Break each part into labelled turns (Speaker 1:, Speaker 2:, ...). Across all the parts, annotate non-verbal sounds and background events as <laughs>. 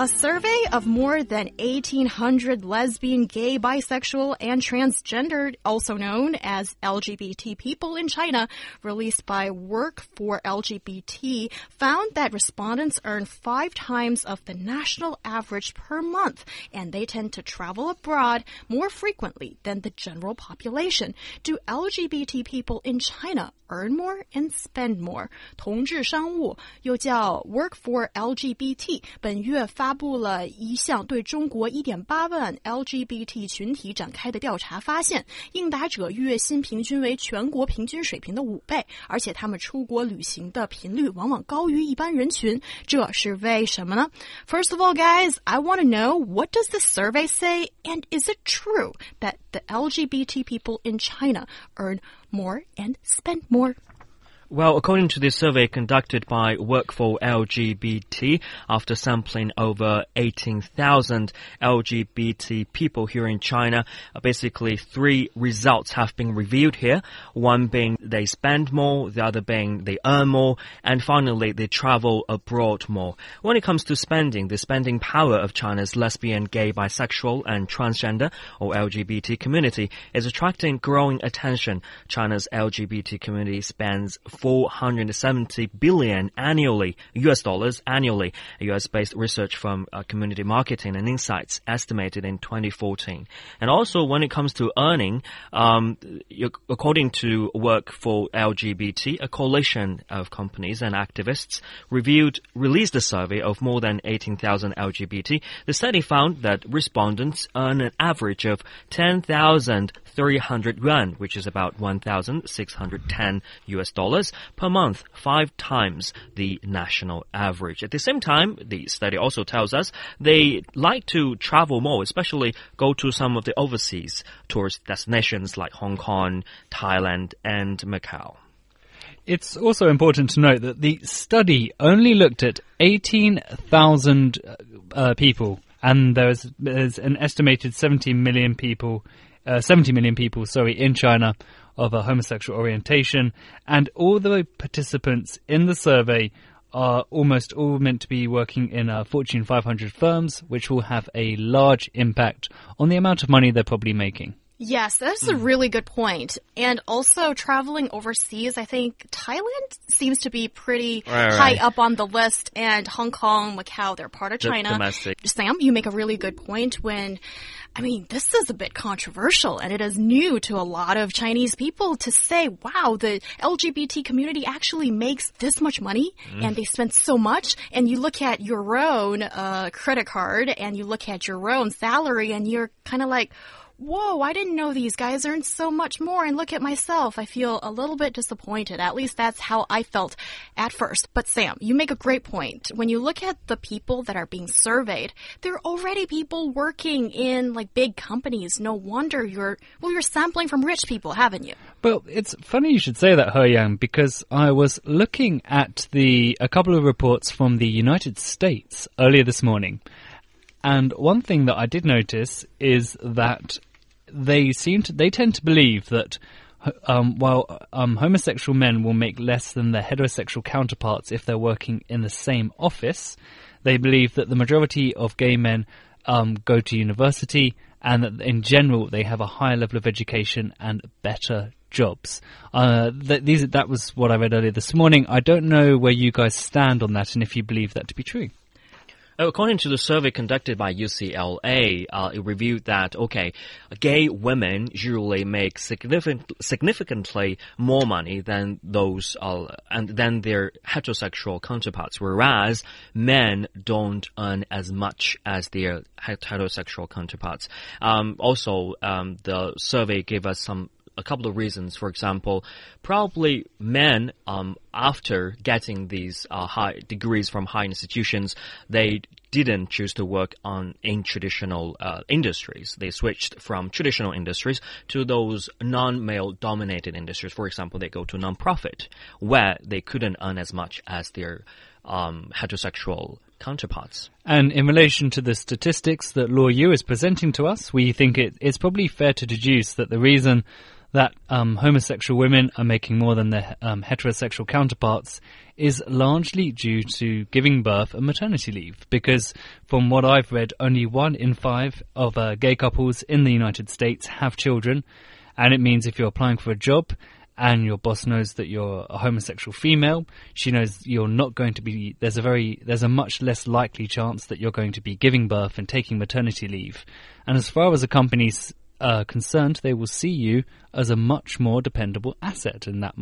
Speaker 1: A survey of more than 1,800 lesbian, gay, bisexual, and transgendered, also known as LGBT people in China, released by Work for LGBT, found that respondents earn five times of the national average per month, and they tend to travel abroad more frequently than the general population. Do LGBT people in China earn more and spend more？同志商务又叫 Work for LGBT，本月发 布了一项对中国1.8万 LGBT 群体展开的调查，发现应答者月薪平均为全国平均水平的五倍，而且他们出国旅行的频率往往高于一般人群。这是为什么呢？First of all, guys, I want to know what does the survey say, and is it true that the LGBT people in China earn more and spend more.
Speaker 2: Well, according to this survey conducted by Work for LGBT, after sampling over 18,000 LGBT people here in China, uh, basically three results have been revealed here. One being they spend more, the other being they earn more, and finally they travel abroad more. When it comes to spending, the spending power of China's lesbian, gay, bisexual, and transgender or LGBT community is attracting growing attention. China's LGBT community spends 470 billion annually, US dollars annually. A US-based research firm uh, Community Marketing and Insights estimated in 2014. And also when it comes to earning, um, according to Work for LGBT, a coalition of companies and activists reviewed, released a survey of more than 18,000 LGBT. The study found that respondents earn an average of 10,300 yuan, which is about 1,610 US dollars per month, five times the national average. At the same time, the study also tells us they like to travel more, especially go to some of the overseas tourist destinations like Hong Kong, Thailand, and Macau.
Speaker 3: It's also important to note that the study only looked at 18,000 uh, people, and there's, there's an estimated 70 million people, uh, 70 million people, sorry, in China of a homosexual orientation, and all the participants in the survey are almost all meant to be working in uh, Fortune 500 firms, which will have a large impact on the amount of money they're probably making.
Speaker 1: Yes, that's a hmm. really good point. And also traveling overseas, I think Thailand seems to be pretty right, high right. up on the list and Hong Kong, Macau, they're part of China.
Speaker 2: domestic.
Speaker 1: Sam, you make a really good point when I mean, this is a bit controversial and it is new to a lot of Chinese people to say, wow, the LGBT community actually makes this much money mm. and they spend so much. And you look at your own uh, credit card and you look at your own salary and you're kind of like, whoa, I didn't know these guys earned so much more. And look at myself. I feel a little bit disappointed. At least that's how I felt at first. But Sam, you make a great point. When you look at the people that are being surveyed, they're already people working in like big companies. No wonder you're, well, you're sampling from rich people, haven't you?
Speaker 3: Well, it's funny you should say that, He Yang, because I was looking at the, a couple of reports from the United States earlier this morning. And one thing that I did notice is that they seem to they tend to believe that um, while um, homosexual men will make less than their heterosexual counterparts if they're working in the same office, they believe that the majority of gay men um, go to university and that in general they have a higher level of education and better jobs. Uh, th- these, that was what I read earlier this morning. I don't know where you guys stand on that and if you believe that to be true.
Speaker 2: According to the survey conducted by UCLA, uh, it reviewed that, okay, gay women usually make significant, significantly more money than those, uh, and than their heterosexual counterparts, whereas men don't earn as much as their heterosexual counterparts. Um, also, um, the survey gave us some a couple of reasons. For example, probably men, um, after getting these uh, high degrees from high institutions, they didn't choose to work on in traditional uh, industries. They switched from traditional industries to those non-male dominated industries. For example, they go to non-profit where they couldn't earn as much as their um, heterosexual counterparts.
Speaker 3: And in relation to the statistics that Law Yu is presenting to us, we think it, it's probably fair to deduce that the reason that um, homosexual women are making more than their um, heterosexual counterparts is largely due to giving birth and maternity leave. Because from what I've read, only one in five of uh, gay couples in the United States have children. And it means if you're applying for a job and your boss knows that you're a homosexual female, she knows you're not going to be, there's a very, there's a much less likely chance that you're going to be giving birth and taking maternity leave. And as far as a company's uh, concerned, they will see you as a much more dependable asset. And that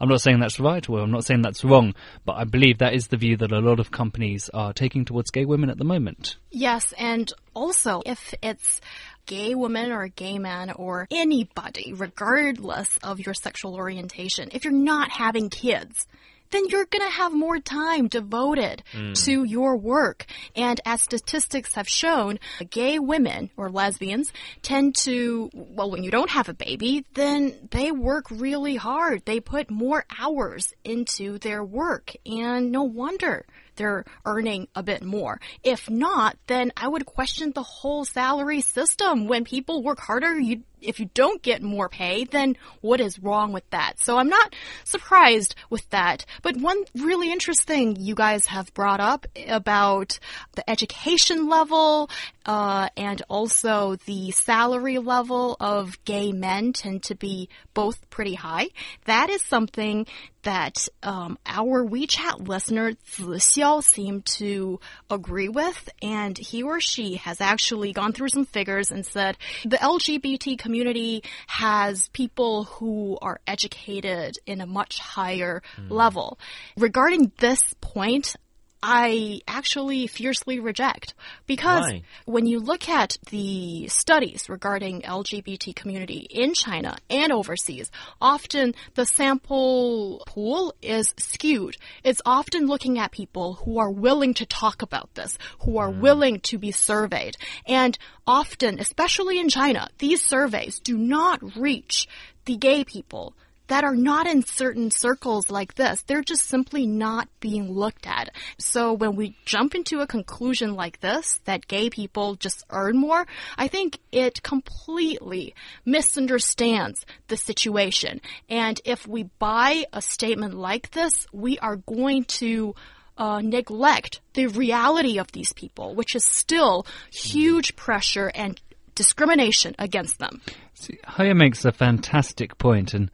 Speaker 3: I'm not saying that's right or I'm not saying that's wrong, but I believe that is the view that a lot of companies are taking towards gay women at the moment.
Speaker 1: Yes, and also if it's gay woman or gay man or anybody, regardless of your sexual orientation, if you're not having kids, then you're going to have more time devoted mm. to your work. And as statistics have shown, gay women or lesbians tend to, well, when you don't have a baby, then they work really hard. They put more hours into their work. And no wonder they're earning a bit more. If not, then I would question the whole salary system. When people work harder, you if you don't get more pay, then what is wrong with that? So I'm not surprised with that. But one really interesting thing you guys have brought up about the education level uh, and also the salary level of gay men tend to be both pretty high. That is something that um, our WeChat listener Xiao seemed to agree with, and he or she has actually gone through some figures and said the LGBT community has people who are educated in a much higher mm. level. Regarding this point, I actually fiercely reject because
Speaker 2: Why?
Speaker 1: when you look at the studies regarding LGBT community in China and overseas, often the sample pool is skewed. It's often looking at people who are willing to talk about this, who are mm. willing to be surveyed. And often, especially in China, these surveys do not reach the gay people that are not in certain circles like this. They're just simply not being looked at. So when we jump into a conclusion like this, that gay people just earn more, I think it completely misunderstands the situation. And if we buy a statement like this, we are going to uh, neglect the reality of these people, which is still huge pressure and discrimination against them.
Speaker 3: See, He Yang makes a fantastic point, and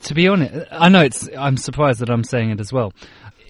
Speaker 3: to be honest, I know it's. I'm surprised that I'm saying it as well.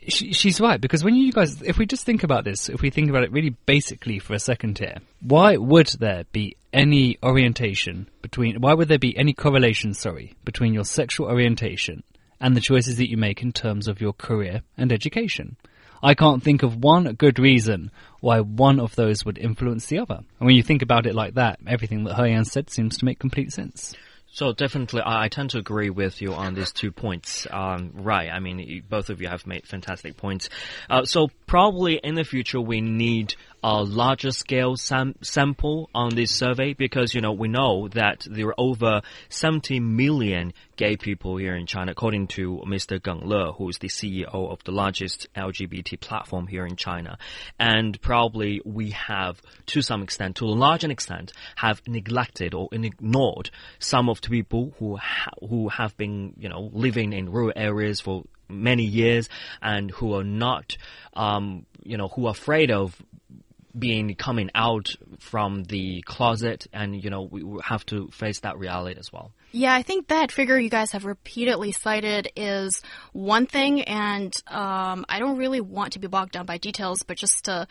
Speaker 3: She, she's right because when you guys, if we just think about this, if we think about it really basically for a second here, why would there be any orientation between? Why would there be any correlation? Sorry, between your sexual orientation and the choices that you make in terms of your career and education. I can't think of one good reason why one of those would influence the other. And when you think about it like that, everything that He Yang said seems to make complete sense.
Speaker 2: So definitely, I, tend to agree with you on these two points. Um, right. I mean, both of you have made fantastic points. Uh, so probably in the future, we need a larger scale sam sample on this survey because, you know, we know that there are over 70 million gay people here in China, according to Mr. Geng Le, who is the CEO of the largest LGBT platform here in China. And probably we have, to some extent, to a large extent, have neglected or ignored some of the people who, ha who have been, you know, living in rural areas for many years and who are not, um, you know, who are afraid of being coming out from the closet and you know we have to face that reality as well
Speaker 1: yeah i think that figure you guys have repeatedly cited is one thing and um, i don't really want to be bogged down by details but just to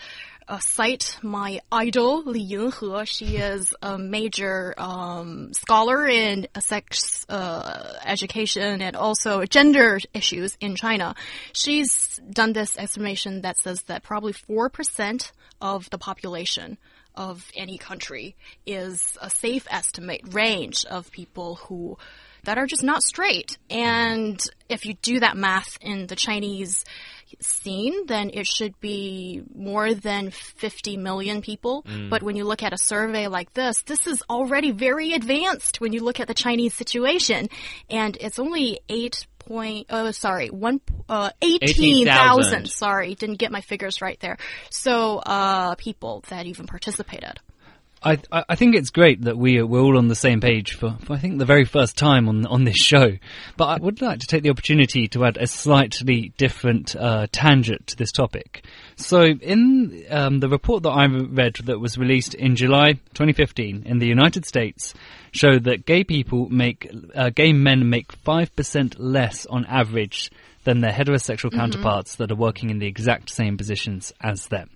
Speaker 1: uh, cite my idol Li Yinhe. She is a major um, scholar in sex uh, education and also gender issues in China. She's done this estimation that says that probably four percent of the population of any country is a safe estimate range of people who that are just not straight. And if you do that math in the Chinese scene, then it should be more than 50 million people. But when you look at a survey like this, this is already very advanced when you look at the Chinese situation. And it's only 8 point, oh, sorry, one, uh, 18,000.
Speaker 2: 18,000.
Speaker 1: sorry, didn't get my figures right there. So, uh, people that even participated.
Speaker 3: I, I think it's great that we are, we're all on the same page for, for I think the very first time on on this show. But I would like to take the opportunity to add a slightly different uh, tangent to this topic. So, in um, the report that I read that was released in July 2015 in the United States, showed that gay people make uh, gay men make five percent less on average than their heterosexual counterparts that are working in the exact same positions as them.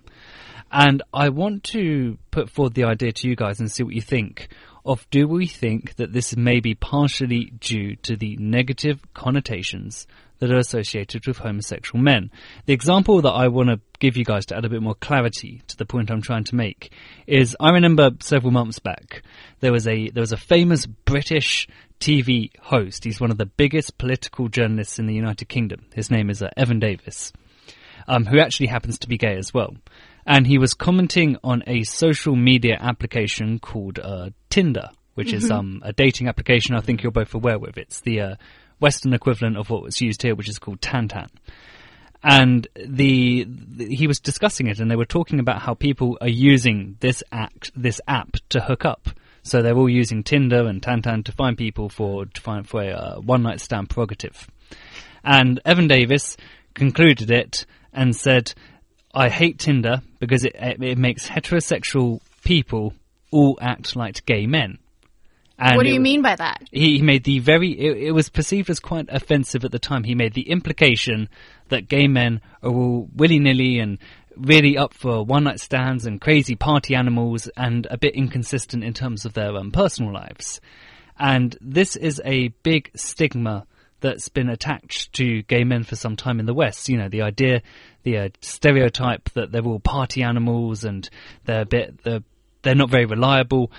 Speaker 3: And I want to put forward the idea to you guys and see what you think of do we think that this may be partially due to the negative connotations that are associated with homosexual men? The example that I want to give you guys to add a bit more clarity to the point I'm trying to make is I remember several months back there was a there was a famous British TV host. He's one of the biggest political journalists in the United Kingdom. His name is uh, Evan Davis um, who actually happens to be gay as well. And he was commenting on a social media application called uh, Tinder, which is um, a dating application I think you're both aware with. It's the uh, Western equivalent of what was used here, which is called Tantan. And the, the he was discussing it, and they were talking about how people are using this act, this app to hook up. So they're all using Tinder and Tantan to find people for to find for a uh, one night stand prerogative. And Evan Davis concluded it and said, I hate Tinder because it, it, makes heterosexual people all act like gay men. And
Speaker 1: what do
Speaker 3: it-
Speaker 1: you mean by that?
Speaker 3: He, he made the very, it, it was perceived as quite offensive at the time. He made the implication that gay men are all willy nilly and really up for one night stands and crazy party animals and a bit inconsistent in terms of their um, personal lives. And this is a big stigma that's been attached to gay men for some time in the West. You know, the idea, the uh, stereotype that they're all party animals and they're a bit, they're, they're not very reliable.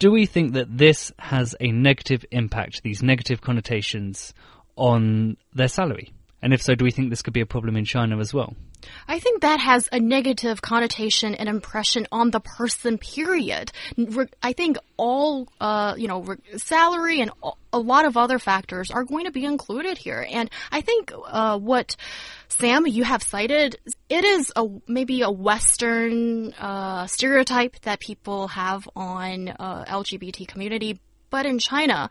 Speaker 3: Do we think that this has a negative impact, these negative connotations on their salary? And if so, do we think this could be a problem in China as well?
Speaker 1: I think that has a negative connotation and impression on the person, period. I think all, uh, you know, salary and a- lot of other factors are going to be included here. And I think, uh, what Sam, you have cited, it is a, maybe a Western, uh, stereotype that people have on, uh, LGBT community. But in China,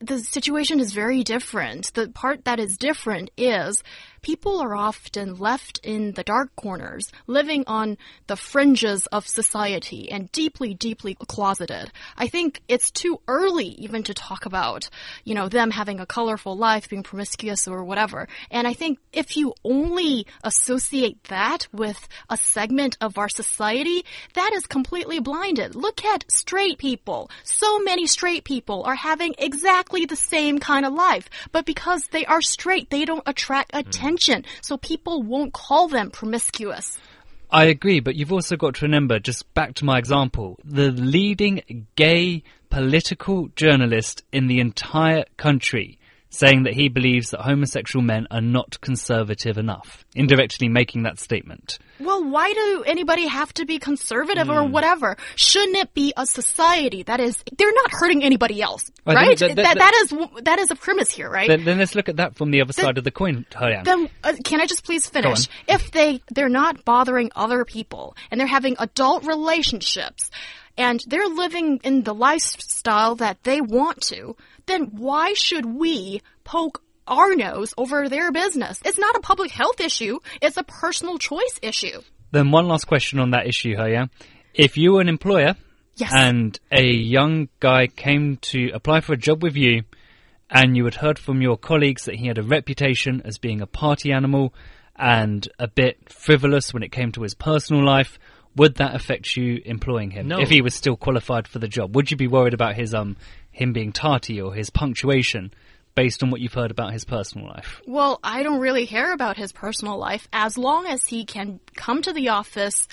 Speaker 1: the situation is very different. The part that is different is people are often left in the dark corners, living on the fringes of society and deeply, deeply closeted. I think it's too early even to talk about, you know, them having a colorful life, being promiscuous or whatever. And I think if you only associate that with a segment of our society, that is completely blinded. Look at straight people. So many straight people are having exactly the same kind of life, but because they are straight, they don't attract hmm. attention. So people won't call them promiscuous.
Speaker 3: I agree, but you've also got to remember, just back to my example, the leading gay political journalist in the entire country saying that he believes that homosexual men are not conservative enough, indirectly making that statement.
Speaker 1: Well, why do anybody have to be conservative or whatever? Shouldn't it be a society that is, they're not hurting anybody else,
Speaker 3: think
Speaker 1: right?
Speaker 3: that-
Speaker 1: That,
Speaker 3: that-
Speaker 1: that is, that is a premise here, right?
Speaker 3: Then, then let's look at that from the other side of the coin, He Yang.
Speaker 1: then uh, can I just please finish? If they they're not bothering other people and they're having adult relationships and they're living in the lifestyle that they want to, then why should we poke our nose over their business? It's not a public health issue, it's a personal choice issue.
Speaker 3: Then one last question on that issue, He Yang. If you were an employer
Speaker 1: Yes.
Speaker 3: and a young guy came to apply for a job with you and you had heard from your colleagues that he had a reputation as being a party animal and a bit frivolous when it came to his personal life, would that affect you employing him
Speaker 2: No.
Speaker 3: if he was still qualified for the job? Would you be worried about his um him being tarty or his punctuation based on what you've heard about his personal life?
Speaker 1: Well, I don't really care about his personal life as long as he can come to the office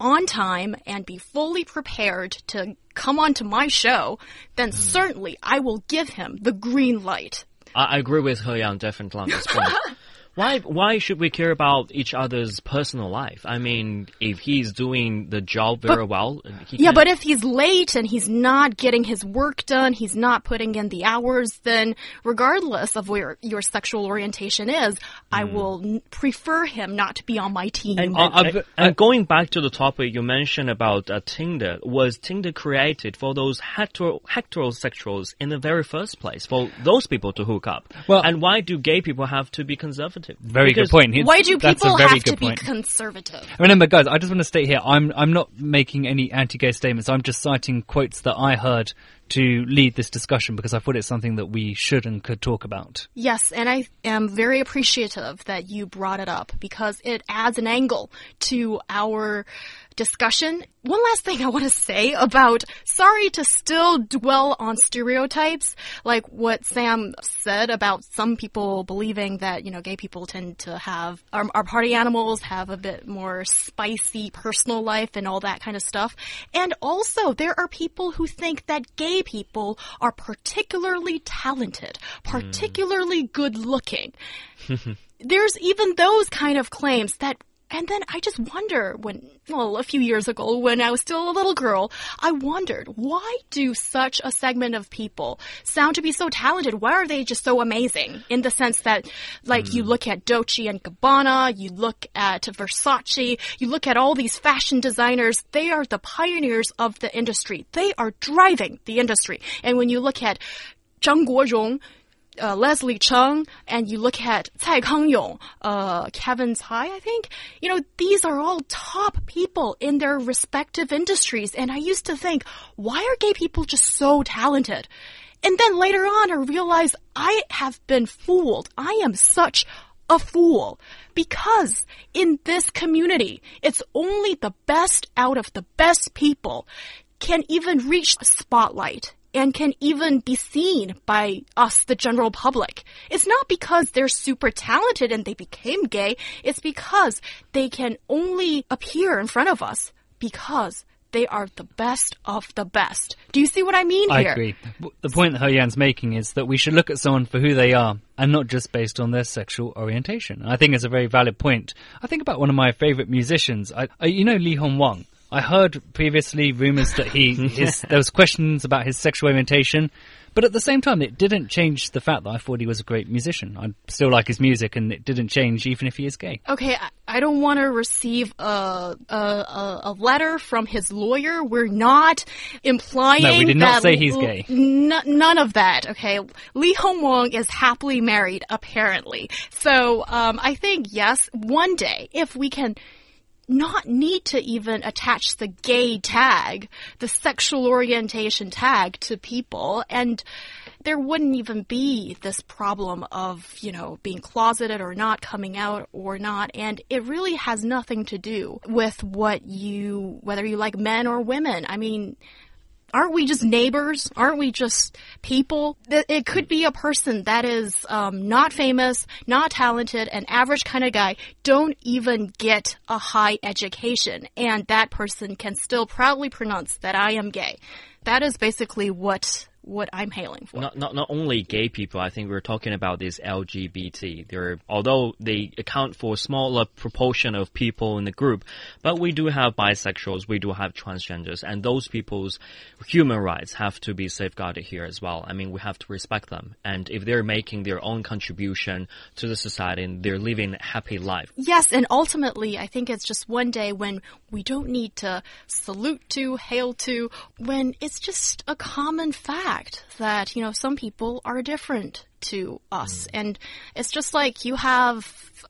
Speaker 1: on time and be fully prepared to come onto my show, then hmm. certainly I will give him the green light.
Speaker 2: I, I agree with He Yang definitely on this point. <laughs> Why, why should we care about each other's personal life? I mean, if he's doing the job very well, he
Speaker 1: Yeah,
Speaker 2: can-
Speaker 1: but if he's late and he's not getting his work done, he's not putting in the hours, then regardless of where your sexual orientation is, I will n- prefer him not to be on my team.
Speaker 2: And,
Speaker 3: Uh,
Speaker 2: and-
Speaker 3: I've-
Speaker 2: and going back to the topic you mentioned about uh, Tinder, was Tinder created for those hetero heterosexuals in the very first place, for those people to hook up?
Speaker 3: Well-
Speaker 2: and why do gay people have to be conservative?
Speaker 3: Very
Speaker 2: Because-
Speaker 3: good point. He-
Speaker 1: Why do
Speaker 3: that's a
Speaker 1: people
Speaker 3: very
Speaker 1: have to
Speaker 3: good
Speaker 1: be
Speaker 3: point.
Speaker 1: conservative?
Speaker 3: Remember, guys, I just want to state here, I'm I'm not making any anti-gay statements. I'm just citing quotes that I heard to lead this discussion because I thought it's something that we should and could talk about.
Speaker 1: Yes, and I am very appreciative that you brought it up because it adds an angle to our discussion. One last thing I want to say about sorry to still dwell on stereotypes, like what Sam said about some people believing that, you know, gay people tend to have, our, are party animals, have a bit more spicy personal life and all that kind of stuff. And also, there are people who think that gay people are particularly talented, particularly good looking. Hmm. <laughs> There's even those kind of claims that and then I just wonder when, well, a few years ago when I was still a little girl, I wondered why do such a segment of people sound to be so talented? Why are they just so amazing? In the sense that, like, you hmm. look at Dolce and Gabbana, you look at Versace, you look at all these fashion designers, they are the pioneers of the industry. They are driving the industry. And when you look at Zhang Guozhong, uh, Leslie Cheung, and you look at Cai Kangyong, uh, Kevin Tsai, I think, you know, these are all top people in their respective industries. And I used to think, why are gay people just so talented? And then later on, I realized I have been fooled. I am such a fool because in this community, it's only the best out of the best people can even reach the spotlight and can even be seen by us, the general public. It's not because they're super talented and they became gay. It's because they can only appear in front of us because they are the best of the best. Do you see what I mean
Speaker 3: I
Speaker 1: here?
Speaker 3: agree. The point that He Yang's making is that we should look at someone for who they are and not just based on their sexual orientation. I think it's a very valid point. I think about one of my favorite musicians. I, I, you know Leehom Wang. I heard previously rumors that he <laughs> his, there was questions about his sexual orientation, but at the same time, it didn't change the fact that I thought he was a great musician. I still like his music, and it didn't change even if he is gay.
Speaker 1: Okay, I- I don't want to receive a, a a a letter from his lawyer. We're not implying.
Speaker 3: No, we did not say he's gay.
Speaker 1: n- none of that. Okay, Leehom Wang is happily married, apparently. So um, I think yes, one day if we can not need to even attach the gay tag, the sexual orientation tag to people, and there wouldn't even be this problem of, you know, being closeted or not, coming out or not, and it really has nothing to do with what you, whether you like men or women. I mean, aren't we just neighbors? Aren't we just people? It could be a person that is um, not famous, not talented, an average kind of guy, don't even get a high education, and that person can still proudly pronounce that I am gay. That is basically what what I'm hailing for.
Speaker 2: Not, not not only gay people. I think we're talking about this LGBT. They're although they account for a smaller proportion of people in the group, but we do have bisexuals, we do have transgenders, and those people's human rights have to be safeguarded here as well. I mean, we have to respect them, and if they're making their own contribution to the society and they're living a happy life,
Speaker 1: Yes, and ultimately, I think it's just one day when we don't need to salute to, hail to, when it's just a common fact that, you know, some people are different to us. And it's just like you have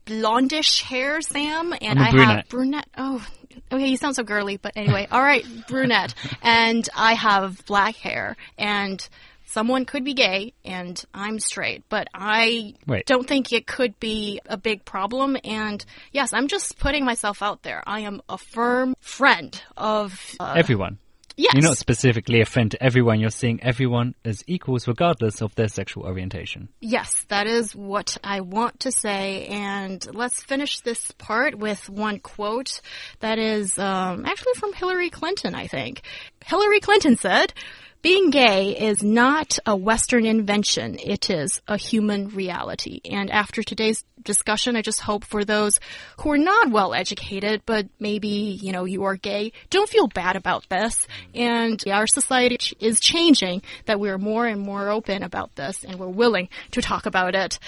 Speaker 1: blondish hair, Sam, and I
Speaker 3: brunette.
Speaker 1: have brunette. Oh, okay, you sound so girly, but anyway, all right, <laughs> brunette. And I have black hair, and someone could be gay, and I'm straight, but I
Speaker 3: Wait.
Speaker 1: don't think it could be a big problem. And yes, I'm just putting myself out there. I am a firm friend of uh,
Speaker 3: Everyone.
Speaker 1: Yes.
Speaker 3: You're not specifically a friend to everyone. You're seeing everyone as equals regardless of their sexual orientation.
Speaker 1: Yes, that is what I want to say. And let's finish this part with one quote that is um, actually from Hillary Clinton, I think. Hillary Clinton said, being gay is not a Western invention. It is a human reality. And after today's discussion, I just hope for those who are not well educated, but maybe, you know, you are gay, don't feel bad about this. And our society is changing, that we're more and more open about this and we're willing to talk about it.